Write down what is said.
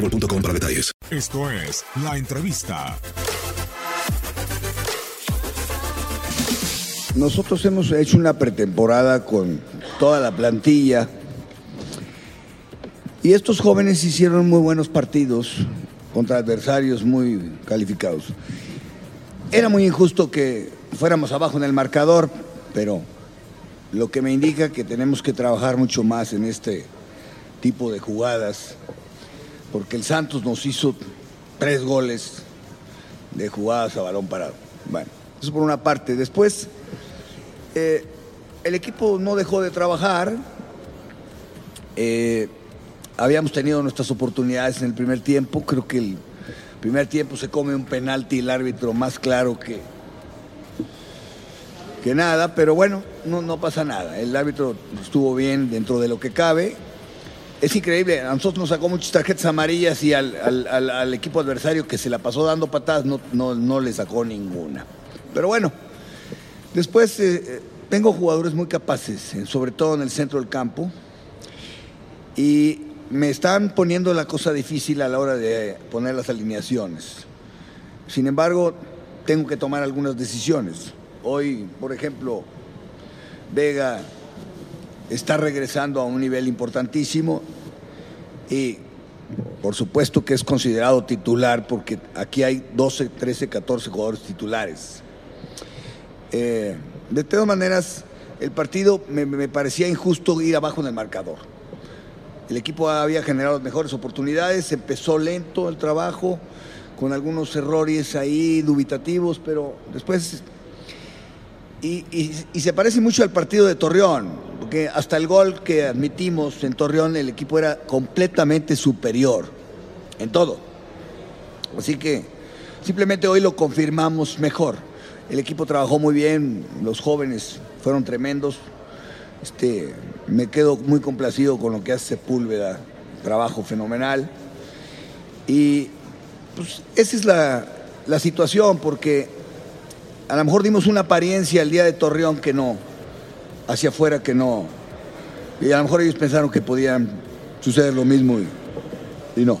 boostmobile.com para detalles. Esto es La Entrevista. Nosotros hemos hecho una pretemporada con toda la plantilla y estos jóvenes hicieron muy buenos partidos contra adversarios muy calificados. Era muy injusto que fuéramos abajo en el marcador, pero lo que me indica que tenemos que trabajar mucho más en este tipo de jugadas, porque el Santos nos hizo tres goles de jugadas a balón parado. Bueno, eso por una parte. Después, eh, el equipo no dejó de trabajar. Eh, habíamos tenido nuestras oportunidades en el primer tiempo. Creo que el primer tiempo se come un penalti el árbitro más claro que, que nada, pero bueno, no, no pasa nada. El árbitro estuvo bien dentro de lo que cabe. Es increíble, a nosotros nos sacó muchas tarjetas amarillas y al, equipo adversario que se la pasó dando patadas no, no, no le sacó ninguna. Pero bueno, después eh, eh, tengo jugadores muy capaces, eh, sobre todo en el centro del campo, y me están poniendo la cosa difícil a la hora de poner las alineaciones. Sin embargo, tengo que tomar algunas decisiones. Hoy, por ejemplo, Vega está regresando a un nivel importantísimo y por supuesto que es considerado titular porque aquí hay 12, 13, 14 jugadores titulares. Eh, de todas maneras, el partido me, parecía injusto ir abajo en el marcador. El equipo había generado mejores oportunidades, empezó lento el trabajo, con algunos errores ahí dubitativos, pero después y se parece mucho al partido de Torreón, porque hasta el gol que admitimos en Torreón el equipo era completamente superior en todo. Así que simplemente hoy lo confirmamos mejor. El equipo trabajó muy bien, los jóvenes fueron tremendos. Este, me quedo muy complacido con lo que hace Sepúlveda, trabajo fenomenal. Y pues, esa es la, la situación, porque a lo mejor dimos una apariencia el día de Torreón que no, hacia afuera que no. Y a lo mejor ellos pensaron que podían suceder lo mismo y, y no.